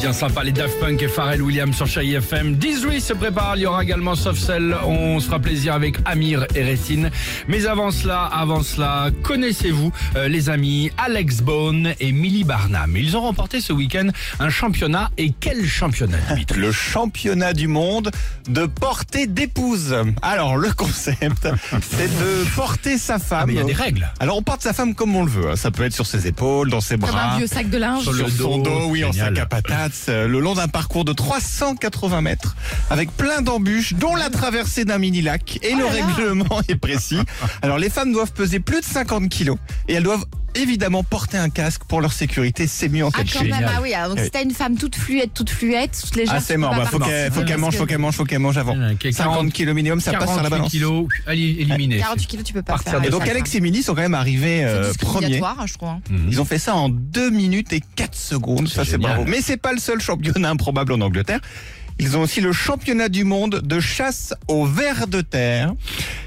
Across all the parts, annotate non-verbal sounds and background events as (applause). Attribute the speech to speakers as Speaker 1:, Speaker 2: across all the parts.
Speaker 1: bien sympa, les Daft Punk et Pharrell Williams sur Chérie FM. 18 se prépare, il y aura également Soft Cell. On se fera plaisir avec Amir et Rétine. Mais avant cela, avant cela, connaissez-vous euh, les amis Alex Bone et Millie Barnum Ils ont remporté ce week-end un championnat. Et quel championnat,
Speaker 2: Le championnat du monde de porter d'épouse. Alors, le concept, (laughs) c'est de porter sa
Speaker 1: Ah,
Speaker 2: femme.
Speaker 1: mais il y a des règles.
Speaker 2: Alors, on porte sa femme comme on le veut. hein. Ça peut être sur ses épaules, dans ses
Speaker 3: Comme un
Speaker 2: bras.
Speaker 3: vieux sac de linge.
Speaker 1: Sur le
Speaker 2: sur son
Speaker 1: dos,
Speaker 2: dos, oui, en sac à patates, euh, le long d'un parcours de 380 mètres, avec plein d'embûches, dont la traversée d'un mini-lac. Et le
Speaker 3: là là.
Speaker 2: règlement est précis. Alors, les femmes doivent peser plus de 50 kilos et elles doivent évidemment porter un casque pour leur sécurité. C'est mieux en
Speaker 3: Ah,
Speaker 2: cas de
Speaker 3: quand même, ah oui, alors, donc
Speaker 2: Oui.
Speaker 3: si t'as une femme toute fluette, toute fluette, toutes les gens.
Speaker 2: Ah, c'est mort. Bah, faut qu'elle faut qu'elle mange, faut qu'elle mange, faut qu'elle mange avant.
Speaker 1: Euh, qui est
Speaker 2: 50
Speaker 1: 40
Speaker 2: kilos minimum, ça passe sur la
Speaker 1: 48
Speaker 2: balance.
Speaker 1: kilos, allez, éliminé.
Speaker 3: 48 kilos, tu peux pas
Speaker 1: Partir
Speaker 3: faire.
Speaker 2: Et donc Alex et Milly sont quand même arrivés euh,
Speaker 3: C'est
Speaker 2: premiers.
Speaker 3: hein, je crois.
Speaker 2: Ils ont fait ça en 2 minutes et 4 secondes. Ça, c'est bravo. Mais c'est pas le seul championnat improbable en Angleterre. Ils ont aussi le championnat du monde de chasse au ver de terre.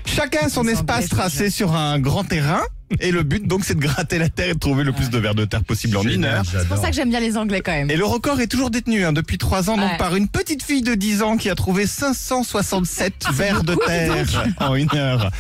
Speaker 2: Chacun son espace tracé sur un grand terrain. Et le but, donc, c'est de gratter la terre et de trouver le plus de vers de terre possible en une heure.
Speaker 3: C'est pour ça que j'aime bien les Anglais quand même.
Speaker 2: Et le record est toujours détenu hein, depuis 3 ans, donc
Speaker 3: Ouais.
Speaker 2: par une petite fille de 10 ans qui a trouvé 567 vers de terre (laughs) en une heure.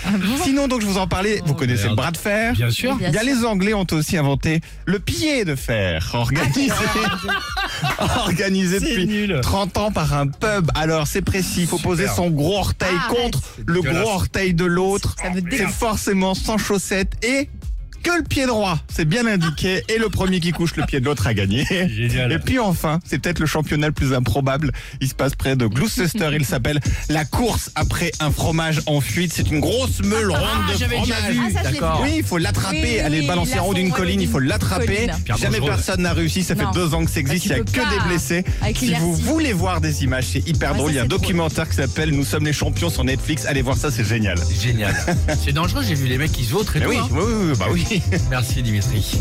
Speaker 2: Sinon, donc, je vous en parlais, vous connaissez le bras de fer
Speaker 1: Bien sûr.
Speaker 3: Bien
Speaker 2: bien,
Speaker 3: sûr.
Speaker 2: les Anglais ont aussi inventé le pied de fer, organisé, (laughs) (laughs) organisé depuis
Speaker 1: nul.
Speaker 2: 30 ans par un pub. Alors, c'est précis, il faut poser son gros orteil
Speaker 3: Ah,
Speaker 2: contre le gros orteil de l'autre. C'est forcément sans chaussettes et que le pied droit. C'est bien indiqué. Et le premier qui couche le pied de l'autre a gagné.
Speaker 1: Génial.
Speaker 2: Et puis enfin, c'est peut-être le championnat le plus improbable. Il se passe près de Gloucester. Il s'appelle la course après un fromage en fuite. C'est une grosse meule ronde de
Speaker 1: j'avais déjà
Speaker 2: fromage.
Speaker 1: vu.
Speaker 3: Ah,
Speaker 1: D'accord.
Speaker 2: Oui, il faut l'attraper,
Speaker 3: Oui, oui,
Speaker 2: aller
Speaker 3: oui,
Speaker 2: balancer
Speaker 3: la
Speaker 2: en haut d'une colline, il faut l'attraper. Jamais personne n'a réussi, ça fait
Speaker 3: Non.
Speaker 2: deux ans que ça existe, il
Speaker 3: Bah,
Speaker 2: n'y a que des blessés.
Speaker 3: Avec
Speaker 2: Si vous voulez voir des images, c'est hyper
Speaker 3: Ouais,
Speaker 2: drôle. Il y a un documentaire qui s'appelle Nous sommes les champions sur Netflix. Allez voir ça, c'est génial.
Speaker 1: Génial. C'est dangereux, j'ai vu les mecs qui se vautrent et tout.
Speaker 2: oui,
Speaker 1: hein.
Speaker 2: oui, oui, oui, bah oui.
Speaker 1: Merci Dimitri.